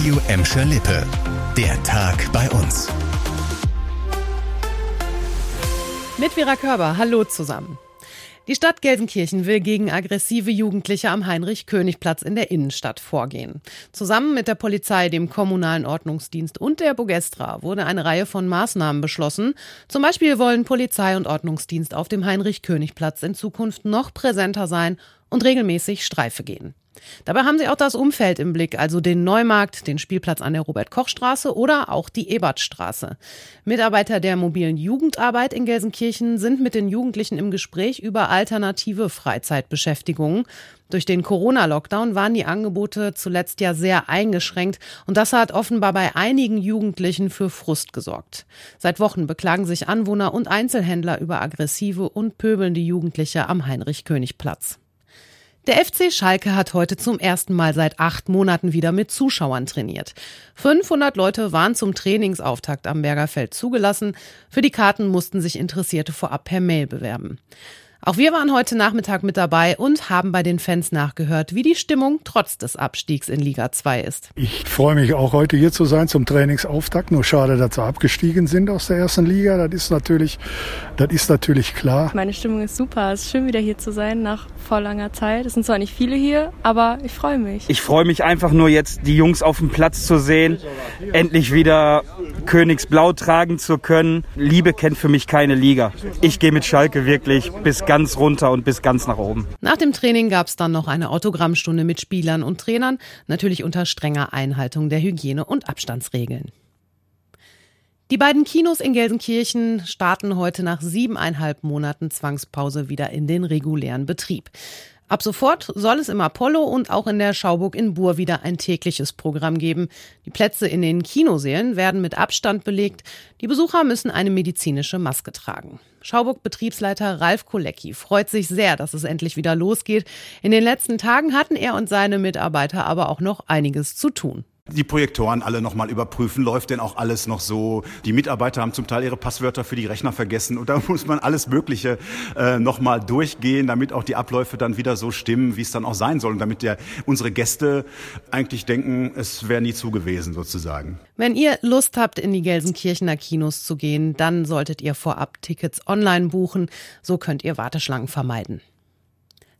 Radio Emscher Lippe. Der Tag bei uns. Mit Vera Körber, hallo zusammen. Die Stadt Gelsenkirchen will gegen aggressive Jugendliche am Heinrich-König-Platz in der Innenstadt vorgehen. Zusammen mit der Polizei, dem kommunalen Ordnungsdienst und der Bogestra wurde eine Reihe von Maßnahmen beschlossen. Zum Beispiel wollen Polizei und Ordnungsdienst auf dem Heinrich-König-Platz in Zukunft noch präsenter sein und regelmäßig Streife gehen. Dabei haben sie auch das Umfeld im Blick, also den Neumarkt, den Spielplatz an der Robert-Koch-Straße oder auch die Ebertstraße. Mitarbeiter der mobilen Jugendarbeit in Gelsenkirchen sind mit den Jugendlichen im Gespräch über alternative Freizeitbeschäftigungen. Durch den Corona-Lockdown waren die Angebote zuletzt ja sehr eingeschränkt und das hat offenbar bei einigen Jugendlichen für Frust gesorgt. Seit Wochen beklagen sich Anwohner und Einzelhändler über aggressive und pöbelnde Jugendliche am Heinrich-König-Platz. Der FC Schalke hat heute zum ersten Mal seit acht Monaten wieder mit Zuschauern trainiert. 500 Leute waren zum Trainingsauftakt am Bergerfeld zugelassen. Für die Karten mussten sich Interessierte vorab per Mail bewerben. Auch wir waren heute Nachmittag mit dabei und haben bei den Fans nachgehört, wie die Stimmung trotz des Abstiegs in Liga 2 ist. Ich freue mich auch heute hier zu sein zum Trainingsauftakt. Nur schade, dass wir abgestiegen sind aus der ersten Liga. Das ist natürlich, das ist natürlich klar. Meine Stimmung ist super. Es ist schön wieder hier zu sein nach vor langer Zeit. Es sind zwar nicht viele hier, aber ich freue mich. Ich freue mich einfach nur jetzt die Jungs auf dem Platz zu sehen, endlich wieder Königsblau tragen zu können. Liebe kennt für mich keine Liga. Ich gehe mit Schalke wirklich bis ganz runter und bis ganz nach oben. Nach dem Training gab es dann noch eine Autogrammstunde mit Spielern und Trainern, natürlich unter strenger Einhaltung der Hygiene- und Abstandsregeln. Die beiden Kinos in Gelsenkirchen starten heute nach siebeneinhalb Monaten Zwangspause wieder in den regulären Betrieb. Ab sofort soll es im Apollo und auch in der Schauburg in Bur wieder ein tägliches Programm geben. Die Plätze in den Kinosälen werden mit Abstand belegt. Die Besucher müssen eine medizinische Maske tragen. Schauburg-Betriebsleiter Ralf Kolecki freut sich sehr, dass es endlich wieder losgeht. In den letzten Tagen hatten er und seine Mitarbeiter aber auch noch einiges zu tun die Projektoren alle nochmal überprüfen, läuft denn auch alles noch so. Die Mitarbeiter haben zum Teil ihre Passwörter für die Rechner vergessen und da muss man alles Mögliche äh, nochmal durchgehen, damit auch die Abläufe dann wieder so stimmen, wie es dann auch sein soll und damit der, unsere Gäste eigentlich denken, es wäre nie zu gewesen sozusagen. Wenn ihr Lust habt, in die Gelsenkirchener Kinos zu gehen, dann solltet ihr vorab Tickets online buchen. So könnt ihr Warteschlangen vermeiden.